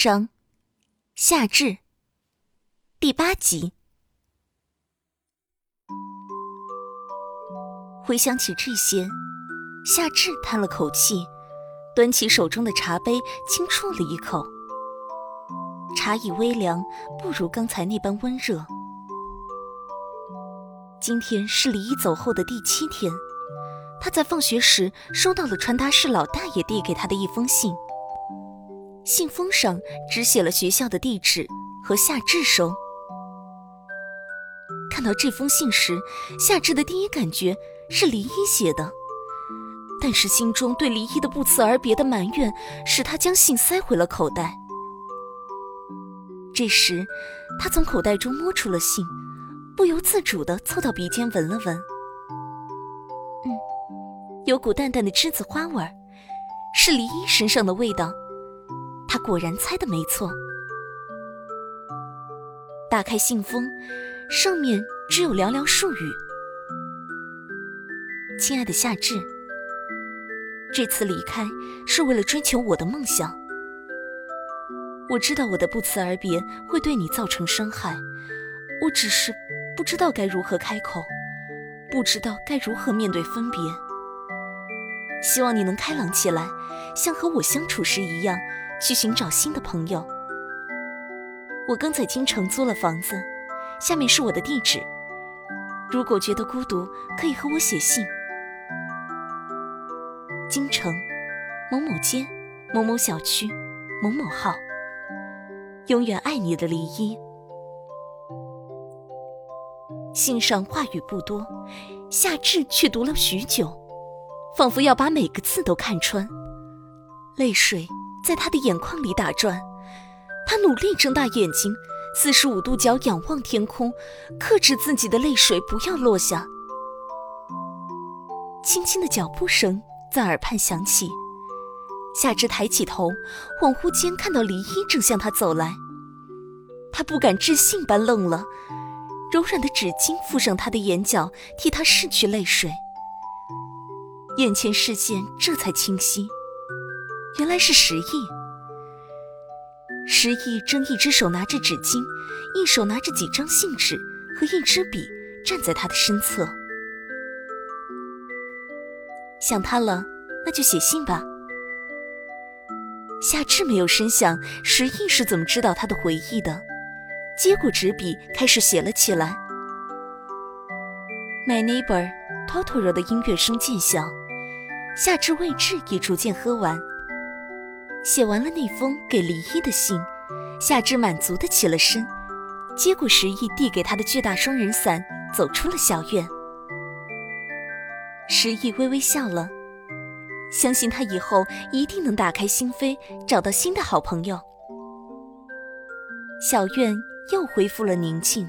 章，夏至，第八集。回想起这些，夏至叹了口气，端起手中的茶杯，轻啜了一口。茶已微凉，不如刚才那般温热。今天是李一走后的第七天，他在放学时收到了传达室老大爷递给他的一封信。信封上只写了学校的地址和夏至收。看到这封信时，夏至的第一感觉是离一写的，但是心中对离一的不辞而别的埋怨，使他将信塞回了口袋。这时，他从口袋中摸出了信，不由自主地凑到鼻尖闻了闻，嗯，有股淡淡的栀子花味儿，是离一身上的味道。他果然猜的没错。打开信封，上面只有寥寥数语：“亲爱的夏至，这次离开是为了追求我的梦想。我知道我的不辞而别会对你造成伤害，我只是不知道该如何开口，不知道该如何面对分别。希望你能开朗起来，像和我相处时一样。”去寻找新的朋友。我刚在京城租了房子，下面是我的地址。如果觉得孤独，可以和我写信。京城，某某街，某某小区，某某号。永远爱你的离一。信上话语不多，夏至却读了许久，仿佛要把每个字都看穿，泪水。在他的眼眶里打转，他努力睁大眼睛，四十五度角仰望天空，克制自己的泪水不要落下。轻轻的脚步声在耳畔响起，夏至抬起头，恍惚间看到黎一正向他走来，他不敢置信般愣了，柔软的纸巾附上他的眼角，替他拭去泪水，眼前视线这才清晰。原来是石毅。石毅正一只手拿着纸巾，一手拿着几张信纸和一支笔，站在他的身侧。想他了，那就写信吧。夏至没有深想石毅是怎么知道他的回忆的，接过纸笔开始写了起来。My neighbor Totoro 的音乐声渐小，夏至未至也逐渐喝完。写完了那封给离一的信，夏至满足的起了身，接过石毅递给他的巨大双人伞，走出了小院。石毅微微笑了，相信他以后一定能打开心扉，找到新的好朋友。小院又恢复了宁静。